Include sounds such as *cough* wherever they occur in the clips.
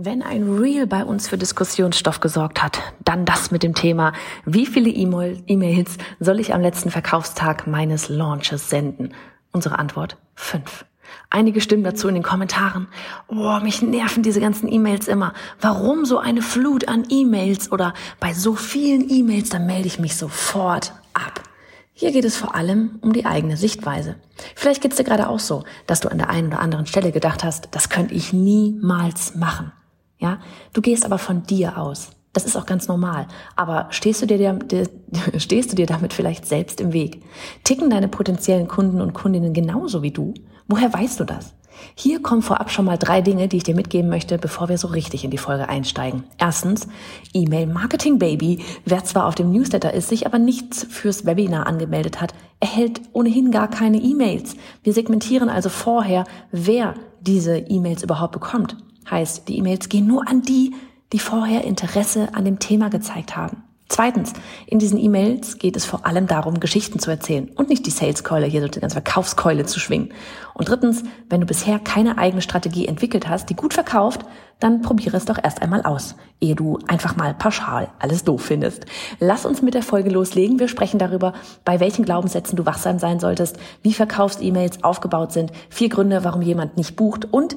Wenn ein Reel bei uns für Diskussionsstoff gesorgt hat, dann das mit dem Thema, wie viele E-Mails soll ich am letzten Verkaufstag meines Launches senden? Unsere Antwort, fünf. Einige stimmen dazu in den Kommentaren. Oh, mich nerven diese ganzen E-Mails immer. Warum so eine Flut an E-Mails oder bei so vielen E-Mails, dann melde ich mich sofort ab. Hier geht es vor allem um die eigene Sichtweise. Vielleicht geht es dir gerade auch so, dass du an der einen oder anderen Stelle gedacht hast, das könnte ich niemals machen. Ja, du gehst aber von dir aus. Das ist auch ganz normal. Aber stehst du dir, *laughs* stehst du dir damit vielleicht selbst im Weg? Ticken deine potenziellen Kunden und Kundinnen genauso wie du? Woher weißt du das? Hier kommen vorab schon mal drei Dinge, die ich dir mitgeben möchte, bevor wir so richtig in die Folge einsteigen. Erstens, E-Mail Marketing Baby. Wer zwar auf dem Newsletter ist, sich aber nicht fürs Webinar angemeldet hat, erhält ohnehin gar keine E-Mails. Wir segmentieren also vorher, wer diese E-Mails überhaupt bekommt. Heißt, die E-Mails gehen nur an die, die vorher Interesse an dem Thema gezeigt haben. Zweitens, in diesen E-Mails geht es vor allem darum, Geschichten zu erzählen und nicht die Sales-Keule, hier so die ganze Verkaufskeule zu schwingen. Und drittens, wenn du bisher keine eigene Strategie entwickelt hast, die gut verkauft, dann probiere es doch erst einmal aus, ehe du einfach mal pauschal alles doof findest. Lass uns mit der Folge loslegen. Wir sprechen darüber, bei welchen Glaubenssätzen du wachsam sein solltest, wie Verkaufs-E-Mails aufgebaut sind, vier Gründe, warum jemand nicht bucht und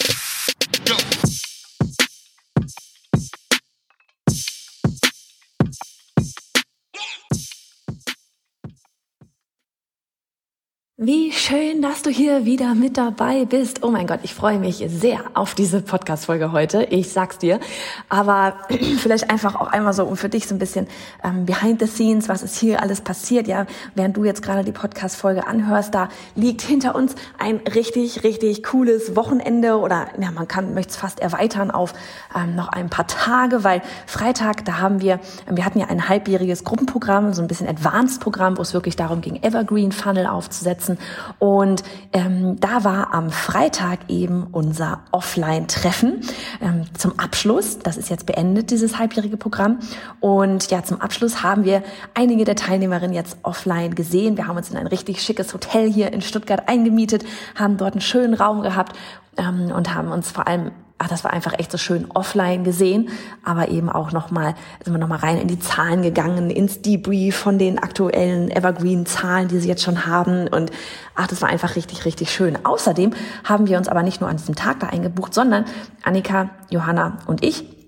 Schön, dass du hier wieder mit dabei bist. Oh mein Gott, ich freue mich sehr auf diese Podcast-Folge heute. Ich sag's dir. Aber *clears throat* vielleicht einfach auch einmal so, um für dich so ein bisschen ähm, behind the scenes, was ist hier alles passiert. Ja, während du jetzt gerade die Podcast-Folge anhörst, da liegt hinter uns ein richtig, richtig cooles Wochenende oder ja, man kann, möchte es fast erweitern auf ähm, noch ein paar Tage, weil Freitag, da haben wir, wir hatten ja ein halbjähriges Gruppenprogramm, so ein bisschen Advanced-Programm, wo es wirklich darum ging, Evergreen Funnel aufzusetzen. Und ähm, da war am Freitag eben unser Offline-Treffen ähm, zum Abschluss. Das ist jetzt beendet, dieses halbjährige Programm. Und ja, zum Abschluss haben wir einige der Teilnehmerinnen jetzt offline gesehen. Wir haben uns in ein richtig schickes Hotel hier in Stuttgart eingemietet, haben dort einen schönen Raum gehabt ähm, und haben uns vor allem ach, das war einfach echt so schön offline gesehen, aber eben auch nochmal, sind wir nochmal rein in die Zahlen gegangen, ins Debrief von den aktuellen Evergreen-Zahlen, die sie jetzt schon haben und ach, das war einfach richtig, richtig schön. Außerdem haben wir uns aber nicht nur an diesem Tag da eingebucht, sondern Annika, Johanna und ich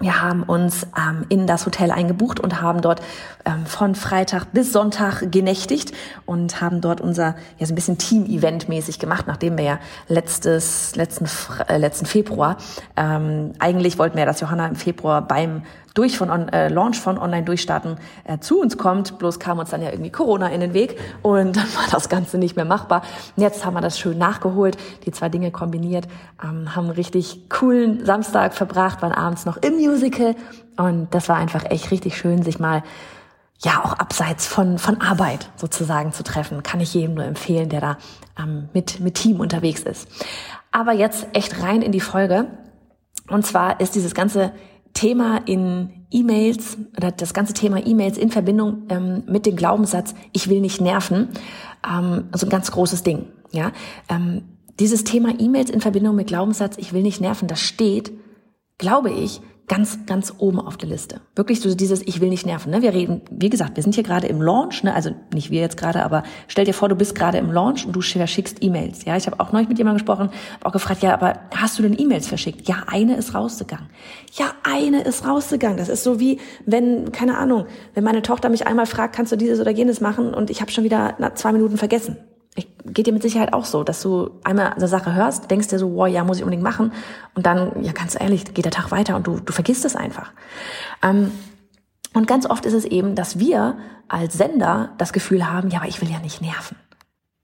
wir haben uns ähm, in das Hotel eingebucht und haben dort ähm, von Freitag bis Sonntag genächtigt und haben dort unser ja so ein bisschen Team-Event mäßig gemacht, nachdem wir ja letztes letzten äh, letzten Februar ähm, eigentlich wollten wir dass Johanna im Februar beim durch von on, äh, Launch von Online Durchstarten äh, zu uns kommt. Bloß kam uns dann ja irgendwie Corona in den Weg und dann war das Ganze nicht mehr machbar. Und jetzt haben wir das schön nachgeholt, die zwei Dinge kombiniert, ähm, haben einen richtig coolen Samstag verbracht, waren abends noch im Musical und das war einfach echt richtig schön, sich mal ja auch abseits von von Arbeit sozusagen zu treffen, kann ich jedem nur empfehlen, der da ähm, mit mit Team unterwegs ist. Aber jetzt echt rein in die Folge. Und zwar ist dieses ganze Thema in E-Mails oder das ganze Thema E-Mails in Verbindung ähm, mit dem Glaubenssatz, ich will nicht nerven, ähm, also ein ganz großes Ding. Ja, ähm, dieses Thema E-Mails in Verbindung mit Glaubenssatz, ich will nicht nerven, das steht, glaube ich, ganz, ganz oben auf der Liste. Wirklich so dieses, ich will nicht nerven. Ne? Wir reden, wie gesagt, wir sind hier gerade im Launch, ne? also nicht wir jetzt gerade, aber stell dir vor, du bist gerade im Launch und du verschickst E-Mails. Ja, ich habe auch neulich mit jemandem gesprochen, habe auch gefragt, ja, aber hast du denn E-Mails verschickt? Ja, eine ist rausgegangen. Ja, eine ist rausgegangen. Das ist so wie, wenn, keine Ahnung, wenn meine Tochter mich einmal fragt, kannst du dieses oder jenes machen und ich habe schon wieder nach zwei Minuten vergessen ich, geht dir mit Sicherheit auch so, dass du einmal eine Sache hörst, denkst dir so, wow, ja, muss ich unbedingt machen. Und dann, ja, ganz ehrlich, geht der Tag weiter und du, du vergisst es einfach. Ähm, und ganz oft ist es eben, dass wir als Sender das Gefühl haben, ja, aber ich will ja nicht nerven.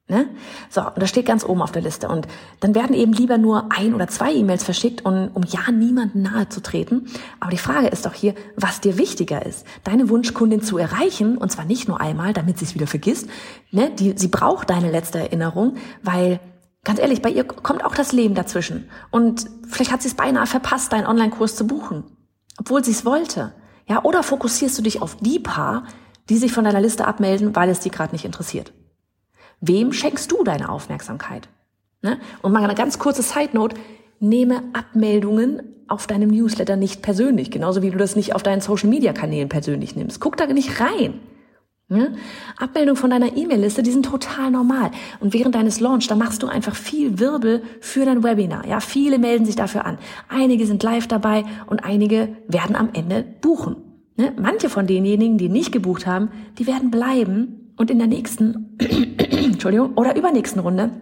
Ne? So, und das steht ganz oben auf der Liste. Und dann werden eben lieber nur ein oder zwei E-Mails verschickt, um, um ja niemanden nahe zu treten. Aber die Frage ist doch hier, was dir wichtiger ist. Deine Wunschkundin zu erreichen, und zwar nicht nur einmal, damit sie es wieder vergisst. Ne? Die, sie braucht deine letzte Erinnerung, weil ganz ehrlich, bei ihr kommt auch das Leben dazwischen. Und vielleicht hat sie es beinahe verpasst, deinen Online-Kurs zu buchen, obwohl sie es wollte. Ja, oder fokussierst du dich auf die paar, die sich von deiner Liste abmelden, weil es die gerade nicht interessiert? Wem schenkst du deine Aufmerksamkeit? Ne? Und mal eine ganz kurze Side Note. Nehme Abmeldungen auf deinem Newsletter nicht persönlich, genauso wie du das nicht auf deinen Social Media Kanälen persönlich nimmst. Guck da nicht rein. Ne? Abmeldung von deiner E-Mail-Liste, die sind total normal. Und während deines Launch, da machst du einfach viel Wirbel für dein Webinar. Ja, viele melden sich dafür an. Einige sind live dabei und einige werden am Ende buchen. Ne? Manche von denjenigen, die nicht gebucht haben, die werden bleiben und in der nächsten *clears throat* Entschuldigung, oder übernächsten Runde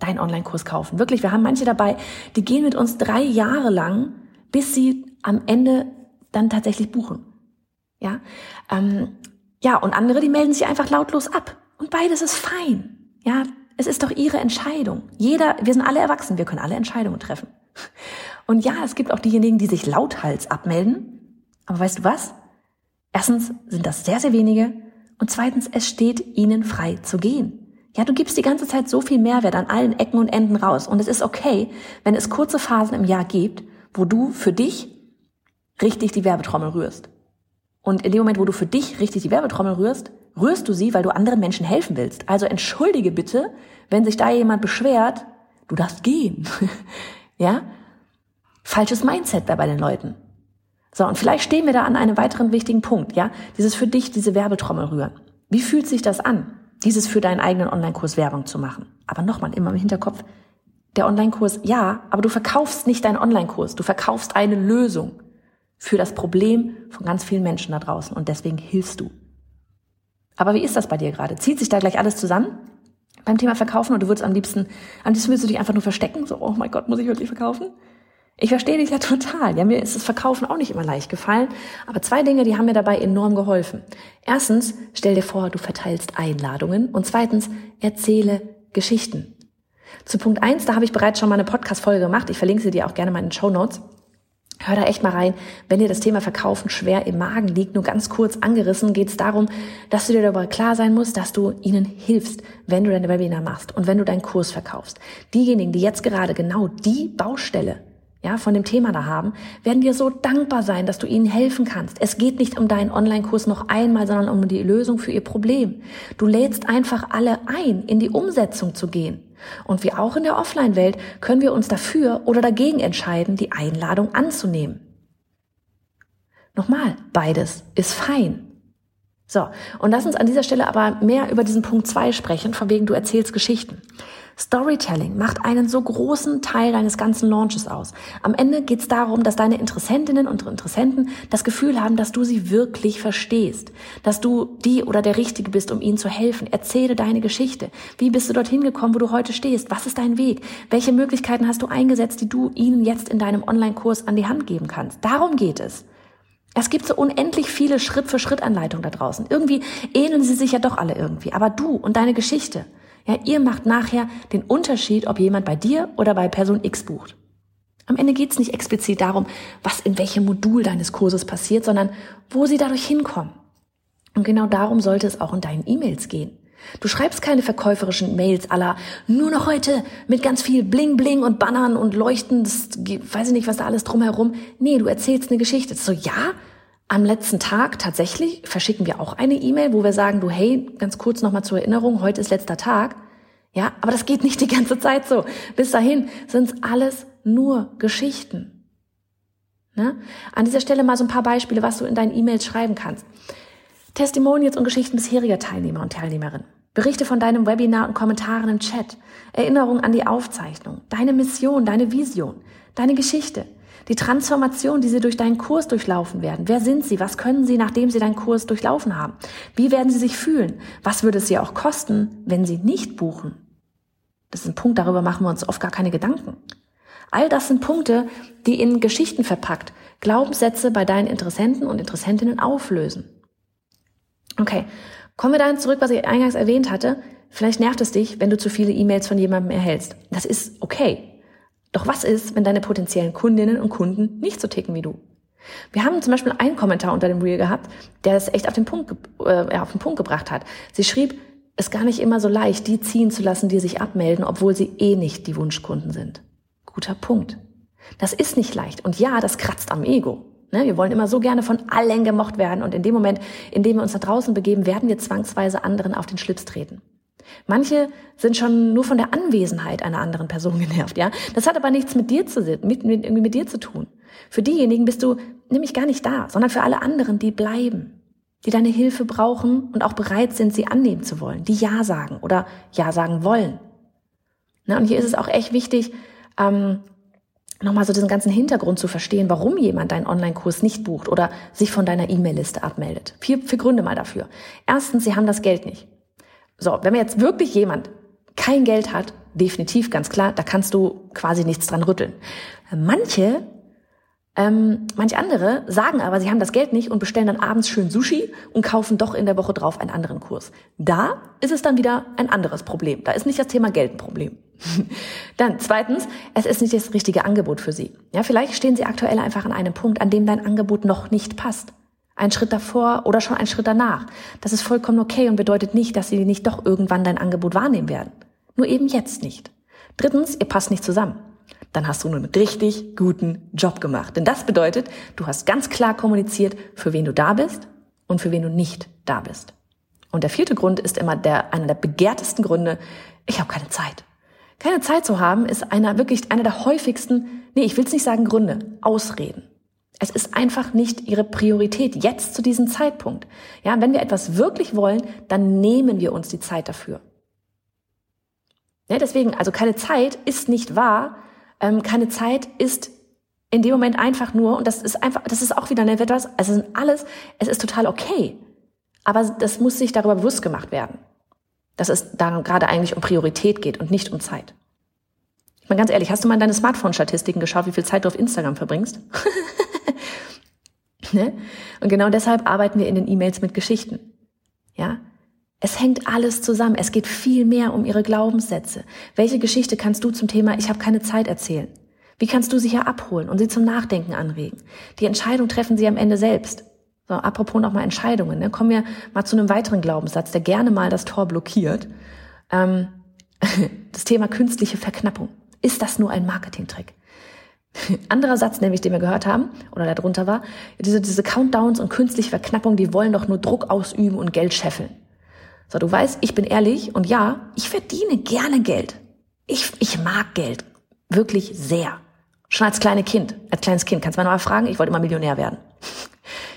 deinen Online-Kurs kaufen. Wirklich, wir haben manche dabei, die gehen mit uns drei Jahre lang, bis sie am Ende dann tatsächlich buchen. Ja, ähm, ja, und andere, die melden sich einfach lautlos ab. Und beides ist fein. Ja, es ist doch ihre Entscheidung. Jeder, wir sind alle erwachsen, wir können alle Entscheidungen treffen. Und ja, es gibt auch diejenigen, die sich lauthals abmelden. Aber weißt du was? Erstens sind das sehr, sehr wenige. Und zweitens, es steht ihnen frei zu gehen. Ja, du gibst die ganze Zeit so viel Mehrwert an allen Ecken und Enden raus. Und es ist okay, wenn es kurze Phasen im Jahr gibt, wo du für dich richtig die Werbetrommel rührst. Und in dem Moment, wo du für dich richtig die Werbetrommel rührst, rührst du sie, weil du anderen Menschen helfen willst. Also entschuldige bitte, wenn sich da jemand beschwert, du darfst gehen. *laughs* ja? Falsches Mindset bei den Leuten. So, und vielleicht stehen wir da an einem weiteren wichtigen Punkt, ja? Dieses für dich, diese Werbetrommel rühren. Wie fühlt sich das an? dieses für deinen eigenen Online-Kurs Werbung zu machen. Aber nochmal, immer im Hinterkopf, der Online-Kurs, ja, aber du verkaufst nicht deinen Online-Kurs, du verkaufst eine Lösung für das Problem von ganz vielen Menschen da draußen und deswegen hilfst du. Aber wie ist das bei dir gerade? Zieht sich da gleich alles zusammen beim Thema Verkaufen und du würdest am liebsten, am liebsten willst du dich einfach nur verstecken, so, oh mein Gott, muss ich wirklich verkaufen? Ich verstehe dich ja *laughs* total. Ja, mir ist das Verkaufen auch nicht immer leicht gefallen. Aber zwei Dinge, die haben mir dabei enorm geholfen. Erstens, stell dir vor, du verteilst Einladungen. Und zweitens, erzähle Geschichten. Zu Punkt eins, da habe ich bereits schon mal eine Podcast-Folge gemacht. Ich verlinke sie dir auch gerne mal in den Show Notes. Hör da echt mal rein. Wenn dir das Thema Verkaufen schwer im Magen liegt, nur ganz kurz angerissen, geht es darum, dass du dir darüber klar sein musst, dass du ihnen hilfst, wenn du deine Webinar machst und wenn du deinen Kurs verkaufst. Diejenigen, die jetzt gerade genau die Baustelle ja, von dem Thema da haben, werden dir so dankbar sein, dass du ihnen helfen kannst. Es geht nicht um deinen Online-Kurs noch einmal, sondern um die Lösung für ihr Problem. Du lädst einfach alle ein, in die Umsetzung zu gehen. Und wie auch in der Offline-Welt können wir uns dafür oder dagegen entscheiden, die Einladung anzunehmen. Nochmal, beides ist fein. So, und lass uns an dieser Stelle aber mehr über diesen Punkt zwei sprechen, von wegen du erzählst Geschichten. Storytelling macht einen so großen Teil deines ganzen Launches aus. Am Ende geht es darum, dass deine Interessentinnen und Interessenten das Gefühl haben, dass du sie wirklich verstehst, dass du die oder der Richtige bist, um ihnen zu helfen. Erzähle deine Geschichte. Wie bist du dorthin gekommen, wo du heute stehst? Was ist dein Weg? Welche Möglichkeiten hast du eingesetzt, die du ihnen jetzt in deinem Online-Kurs an die Hand geben kannst? Darum geht es. Es gibt so unendlich viele Schritt-für-Schritt-Anleitungen da draußen. Irgendwie ähneln sie sich ja doch alle irgendwie. Aber du und deine Geschichte, ja, ihr macht nachher den Unterschied, ob jemand bei dir oder bei Person X bucht. Am Ende geht es nicht explizit darum, was in welchem Modul deines Kurses passiert, sondern wo sie dadurch hinkommen. Und genau darum sollte es auch in deinen E-Mails gehen. Du schreibst keine verkäuferischen Mails aller nur noch heute mit ganz viel Bling Bling und Bannern und Leuchten, weiß ich nicht, was da alles drumherum. Nee, du erzählst eine Geschichte. So, ja, am letzten Tag tatsächlich verschicken wir auch eine E-Mail, wo wir sagen, du, hey, ganz kurz nochmal zur Erinnerung, heute ist letzter Tag. Ja, aber das geht nicht die ganze Zeit so. Bis dahin sind es alles nur Geschichten. Ne? An dieser Stelle mal so ein paar Beispiele, was du in deinen E-Mails schreiben kannst. Testimonials und Geschichten bisheriger Teilnehmer und Teilnehmerinnen. Berichte von deinem Webinar und Kommentaren im Chat. Erinnerungen an die Aufzeichnung. Deine Mission, deine Vision. Deine Geschichte. Die Transformation, die Sie durch deinen Kurs durchlaufen werden. Wer sind Sie? Was können Sie, nachdem Sie deinen Kurs durchlaufen haben? Wie werden Sie sich fühlen? Was würde es Sie auch kosten, wenn Sie nicht buchen? Das ist ein Punkt, darüber machen wir uns oft gar keine Gedanken. All das sind Punkte, die in Geschichten verpackt Glaubenssätze bei deinen Interessenten und Interessentinnen auflösen. Okay, kommen wir dahin zurück, was ich eingangs erwähnt hatte. vielleicht nervt es dich, wenn du zu viele E-Mails von jemandem erhältst. Das ist okay. Doch was ist, wenn deine potenziellen Kundinnen und Kunden nicht so ticken wie du? Wir haben zum Beispiel einen Kommentar unter dem Reel gehabt, der es echt auf den Punkt, äh, auf den Punkt gebracht hat. Sie schrieb, es ist gar nicht immer so leicht, die ziehen zu lassen, die sich abmelden, obwohl sie eh nicht die Wunschkunden sind. Guter Punkt. Das ist nicht leicht. Und ja, das kratzt am Ego. Ne? Wir wollen immer so gerne von allen gemocht werden. Und in dem Moment, in dem wir uns da draußen begeben, werden wir zwangsweise anderen auf den Schlips treten. Manche sind schon nur von der Anwesenheit einer anderen Person *laughs* genervt, ja. Das hat aber nichts mit dir zu, mit, mit, irgendwie mit dir zu tun. Für diejenigen bist du nämlich gar nicht da, sondern für alle anderen, die bleiben, die deine Hilfe brauchen und auch bereit sind, sie annehmen zu wollen, die Ja sagen oder Ja sagen wollen. Na, und hier ist es auch echt wichtig, ähm, nochmal so diesen ganzen Hintergrund zu verstehen, warum jemand deinen Online-Kurs nicht bucht oder sich von deiner E-Mail-Liste abmeldet. Vier, vier Gründe mal dafür. Erstens, sie haben das Geld nicht. So, wenn mir jetzt wirklich jemand kein Geld hat, definitiv ganz klar, da kannst du quasi nichts dran rütteln. Manche ähm, manche andere sagen aber, sie haben das Geld nicht und bestellen dann abends schön Sushi und kaufen doch in der Woche drauf einen anderen Kurs. Da ist es dann wieder ein anderes Problem. Da ist nicht das Thema Geld ein Problem. *laughs* dann zweitens, es ist nicht das richtige Angebot für Sie. Ja, vielleicht stehen Sie aktuell einfach an einem Punkt, an dem dein Angebot noch nicht passt. Ein Schritt davor oder schon ein Schritt danach. Das ist vollkommen okay und bedeutet nicht, dass Sie nicht doch irgendwann dein Angebot wahrnehmen werden. Nur eben jetzt nicht. Drittens, ihr passt nicht zusammen dann hast du einen richtig guten Job gemacht. Denn das bedeutet, du hast ganz klar kommuniziert, für wen du da bist und für wen du nicht da bist. Und der vierte Grund ist immer der, einer der begehrtesten Gründe, ich habe keine Zeit. Keine Zeit zu haben ist einer wirklich einer der häufigsten, nee, ich will es nicht sagen Gründe, Ausreden. Es ist einfach nicht ihre Priorität jetzt zu diesem Zeitpunkt. Ja, wenn wir etwas wirklich wollen, dann nehmen wir uns die Zeit dafür. Ja, deswegen, also keine Zeit ist nicht wahr, ähm, keine Zeit ist in dem Moment einfach nur, und das ist einfach, das ist auch wieder eine etwas, es sind alles, es ist total okay. Aber das muss sich darüber bewusst gemacht werden, dass es da gerade eigentlich um Priorität geht und nicht um Zeit. Ich meine ganz ehrlich, hast du mal in deine Smartphone-Statistiken geschaut, wie viel Zeit du auf Instagram verbringst? *laughs* *laughs* ne? Und genau deshalb arbeiten wir in den E-Mails mit Geschichten. Ja? Es hängt alles zusammen. Es geht viel mehr um ihre Glaubenssätze. Welche Geschichte kannst du zum Thema Ich habe keine Zeit erzählen? Wie kannst du sie hier abholen und sie zum Nachdenken anregen? Die Entscheidung treffen sie am Ende selbst. So, apropos nochmal Entscheidungen. Ne? Kommen wir mal zu einem weiteren Glaubenssatz, der gerne mal das Tor blockiert. Ähm, *laughs* das Thema künstliche Verknappung. Ist das nur ein Marketingtrick? *laughs* Anderer Satz, nämlich, den wir gehört haben, oder der drunter war, diese, diese Countdowns und künstliche Verknappung, die wollen doch nur Druck ausüben und Geld scheffeln. So, du weißt, ich bin ehrlich und ja, ich verdiene gerne Geld. Ich, ich mag Geld. Wirklich sehr. Schon als kleines Kind, als kleines Kind, kannst du mal fragen, ich wollte immer Millionär werden.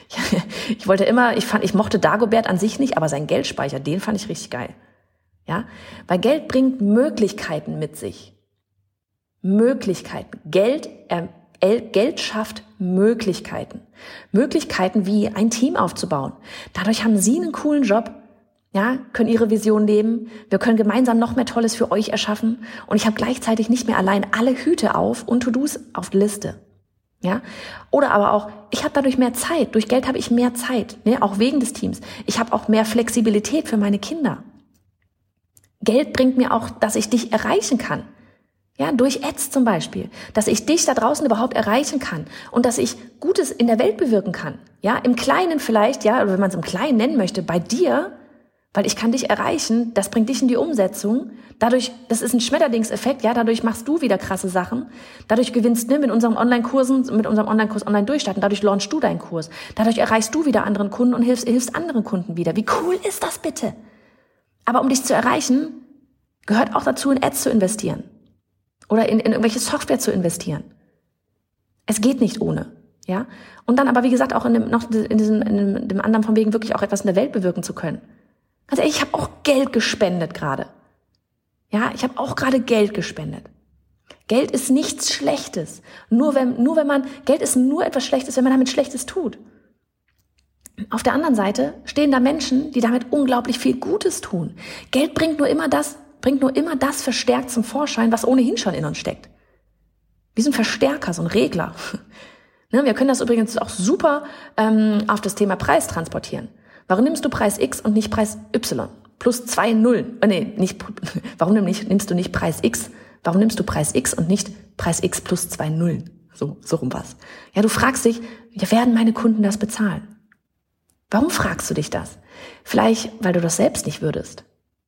*laughs* ich wollte immer, ich fand, ich mochte Dagobert an sich nicht, aber sein Geldspeicher, den fand ich richtig geil. Ja, weil Geld bringt Möglichkeiten mit sich. Möglichkeiten. Geld, äh, Geld schafft Möglichkeiten. Möglichkeiten wie ein Team aufzubauen. Dadurch haben Sie einen coolen Job ja, können ihre Vision leben. Wir können gemeinsam noch mehr Tolles für euch erschaffen. Und ich habe gleichzeitig nicht mehr allein alle Hüte auf und To-Dos auf der Liste. Ja, oder aber auch, ich habe dadurch mehr Zeit. Durch Geld habe ich mehr Zeit, ne? auch wegen des Teams. Ich habe auch mehr Flexibilität für meine Kinder. Geld bringt mir auch, dass ich dich erreichen kann. Ja, durch Ads zum Beispiel, dass ich dich da draußen überhaupt erreichen kann und dass ich Gutes in der Welt bewirken kann. Ja, im Kleinen vielleicht, ja, oder wenn man es im Kleinen nennen möchte, bei dir weil ich kann dich erreichen, das bringt dich in die Umsetzung. Dadurch, das ist ein Schmetterlingseffekt, ja, dadurch machst du wieder krasse Sachen. Dadurch gewinnst du mit unseren Online-Kursen, mit unserem Online-Kurs online durchstarten. Dadurch launchst du deinen Kurs. Dadurch erreichst du wieder anderen Kunden und hilfst, hilfst anderen Kunden wieder. Wie cool ist das bitte? Aber um dich zu erreichen, gehört auch dazu, in Ads zu investieren. Oder in, in irgendwelche Software zu investieren. Es geht nicht ohne. Ja? Und dann aber, wie gesagt, auch in dem, noch in diesem, in dem anderen von wegen wirklich auch etwas in der Welt bewirken zu können. Ganz ehrlich, ich habe auch Geld gespendet gerade. Ja, ich habe auch gerade Geld gespendet. Geld ist nichts Schlechtes. Nur wenn, nur wenn man, Geld ist nur etwas Schlechtes, wenn man damit Schlechtes tut. Auf der anderen Seite stehen da Menschen, die damit unglaublich viel Gutes tun. Geld bringt nur immer das, bringt nur immer das verstärkt zum Vorschein, was ohnehin schon in uns steckt. Wie so ein Verstärker, so ein Regler. *laughs* Ne, wir können das übrigens auch super ähm, auf das Thema Preis transportieren. Warum nimmst du Preis X und nicht Preis Y? plus zwei Nullen. Oh, nee, nicht, *laughs* warum nimmst, du nicht Preis X? Warum nimmst du Preis X und nicht Preis X plus zwei Nullen? So, so rum was. Ja, du fragst dich, ja, werden meine Kunden das bezahlen? Warum fragst du dich das? Vielleicht, weil du das selbst nicht würdest.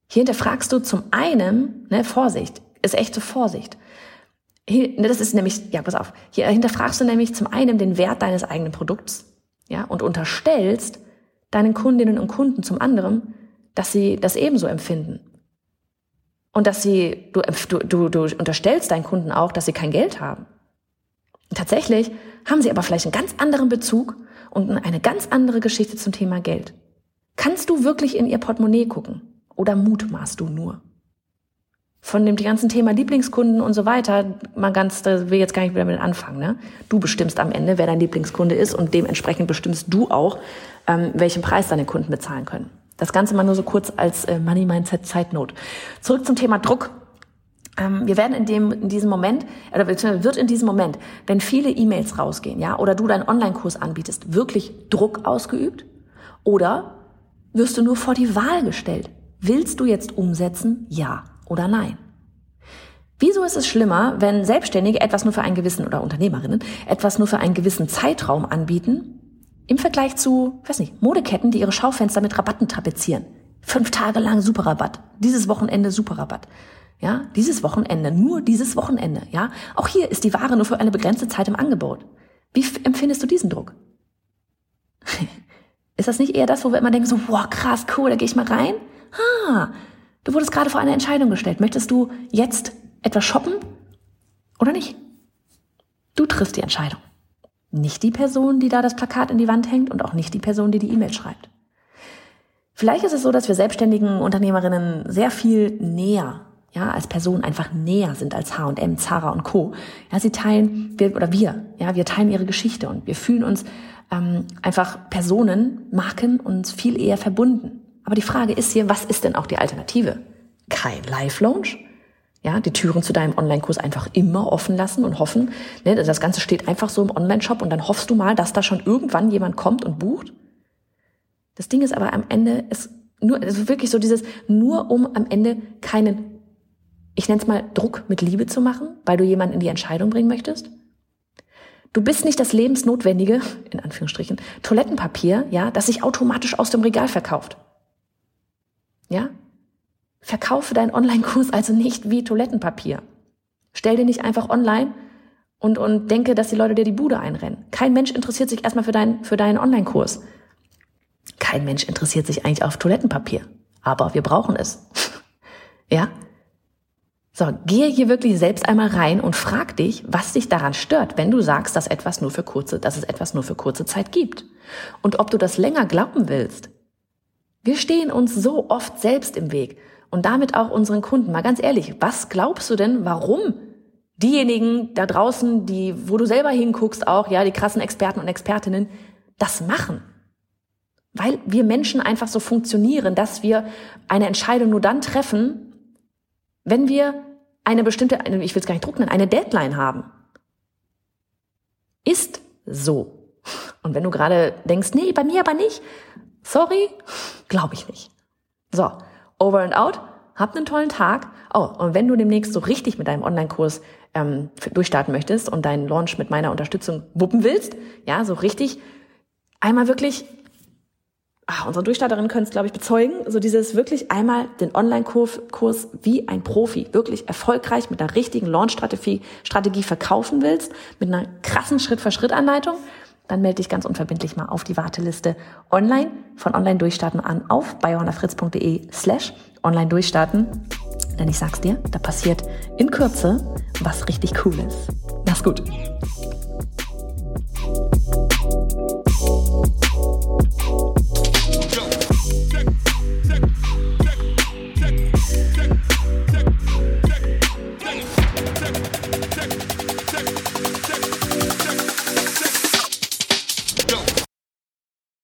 Hier hinterfragst du zum einen, ne, Vorsicht, ist echte Vorsicht. Hier, ne, das ist nämlich, ja, pass auf, hier hinterfragst du nämlich zum einen den Wert deines eigenen Produkts, ja, und unterstellst deinen Kundinnen und Kunden zum anderen, dass sie das ebenso empfinden. Und dass sie, du, du, du unterstellst deinen Kunden auch, dass sie kein Geld haben. Tatsächlich haben sie aber vielleicht einen ganz anderen Bezug und eine ganz andere Geschichte zum Thema Geld. Kannst du wirklich in ihr Portemonnaie gucken? Oder mutmaßt du nur? Von dem ganzen Thema Lieblingskunden und so weiter, mal ganz, da will jetzt gar nicht wieder mit anfangen. Ne? Du bestimmst am Ende, wer dein Lieblingskunde ist und dementsprechend bestimmst du auch, ähm, welchen Preis deine Kunden bezahlen können. Das Ganze mal nur so kurz als äh, Money Mindset Zeitnot. Zurück zum Thema Druck. Ähm, wir werden in dem, in diesem Moment, oder wird in diesem Moment, wenn viele E-Mails rausgehen, ja, oder du deinen Online-Kurs anbietest, wirklich Druck ausgeübt? Oder wirst du nur vor die Wahl gestellt? Willst du jetzt umsetzen? Ja oder nein? Wieso ist es schlimmer, wenn Selbstständige etwas nur für einen gewissen oder Unternehmerinnen etwas nur für einen gewissen Zeitraum anbieten, im Vergleich zu, weiß nicht, Modeketten, die ihre Schaufenster mit Rabatten tapezieren? Fünf Tage lang Superrabatt, dieses Wochenende Superrabatt. Ja, dieses Wochenende, nur dieses Wochenende, ja. Auch hier ist die Ware nur für eine begrenzte Zeit im Angebot. Wie empfindest du diesen Druck? *laughs* ist das nicht eher das, wo wir immer denken so, wow, krass, cool, da gehe ich mal rein? Ah, du wurdest gerade vor eine Entscheidung gestellt. Möchtest du jetzt etwas shoppen oder nicht? Du triffst die Entscheidung. Nicht die Person, die da das Plakat in die Wand hängt und auch nicht die Person, die die E-Mail schreibt. Vielleicht ist es so, dass wir selbstständigen Unternehmerinnen sehr viel näher ja, als Person einfach näher sind als H&M, Zara und Co. Ja, sie teilen, wir, oder wir, ja, wir teilen ihre Geschichte und wir fühlen uns ähm, einfach Personen, Marken uns viel eher verbunden. Aber die Frage ist hier, was ist denn auch die Alternative? Kein Live-Launch? Ja, die Türen zu deinem Online-Kurs einfach immer offen lassen und hoffen, ne, das Ganze steht einfach so im Online-Shop und dann hoffst du mal, dass da schon irgendwann jemand kommt und bucht? Das Ding ist aber am Ende, es nur, also wirklich so dieses, nur um am Ende keinen ich nenne es mal Druck mit Liebe zu machen, weil du jemanden in die Entscheidung bringen möchtest? Du bist nicht das lebensnotwendige, in Anführungsstrichen, Toilettenpapier, ja, das sich automatisch aus dem Regal verkauft. Ja? Verkaufe deinen Online-Kurs also nicht wie Toilettenpapier. Stell dir nicht einfach online und, und denke, dass die Leute dir die Bude einrennen. Kein Mensch interessiert sich erstmal für, dein, für deinen Online-Kurs. Kein Mensch interessiert sich eigentlich auf Toilettenpapier. Aber wir brauchen es. *laughs* ja? So, gehe hier wirklich selbst einmal rein und frag dich, was dich daran stört, wenn du sagst, dass etwas nur für kurze, dass es etwas nur für kurze Zeit gibt. Und ob du das länger glauben willst. Wir stehen uns so oft selbst im Weg und damit auch unseren Kunden. Mal ganz ehrlich, was glaubst du denn, warum diejenigen da draußen, die, wo du selber hinguckst, auch, ja, die krassen Experten und Expertinnen, das machen? Weil wir Menschen einfach so funktionieren, dass wir eine Entscheidung nur dann treffen, wenn wir eine bestimmte, ich will es gar nicht drucken, eine Deadline haben. Ist so. Und wenn du gerade denkst, nee, bei mir aber nicht, sorry, glaube ich nicht. So, over and out, habt einen tollen Tag. Oh, und wenn du demnächst so richtig mit deinem Online-Kurs ähm, durchstarten möchtest und deinen Launch mit meiner Unterstützung wuppen willst, ja, so richtig einmal wirklich ach, unsere Durchstarterinnen können es, glaube ich, bezeugen, so dieses wirklich einmal den Online-Kurs wie ein Profi wirklich erfolgreich mit einer richtigen Launch-Strategie Strategie verkaufen willst, mit einer krassen Schritt-für-Schritt-Anleitung, dann melde dich ganz unverbindlich mal auf die Warteliste online von Online Durchstarten an auf bayonafritz.de slash online durchstarten. Denn ich sag's dir, da passiert in Kürze was richtig Cooles. Mach's gut.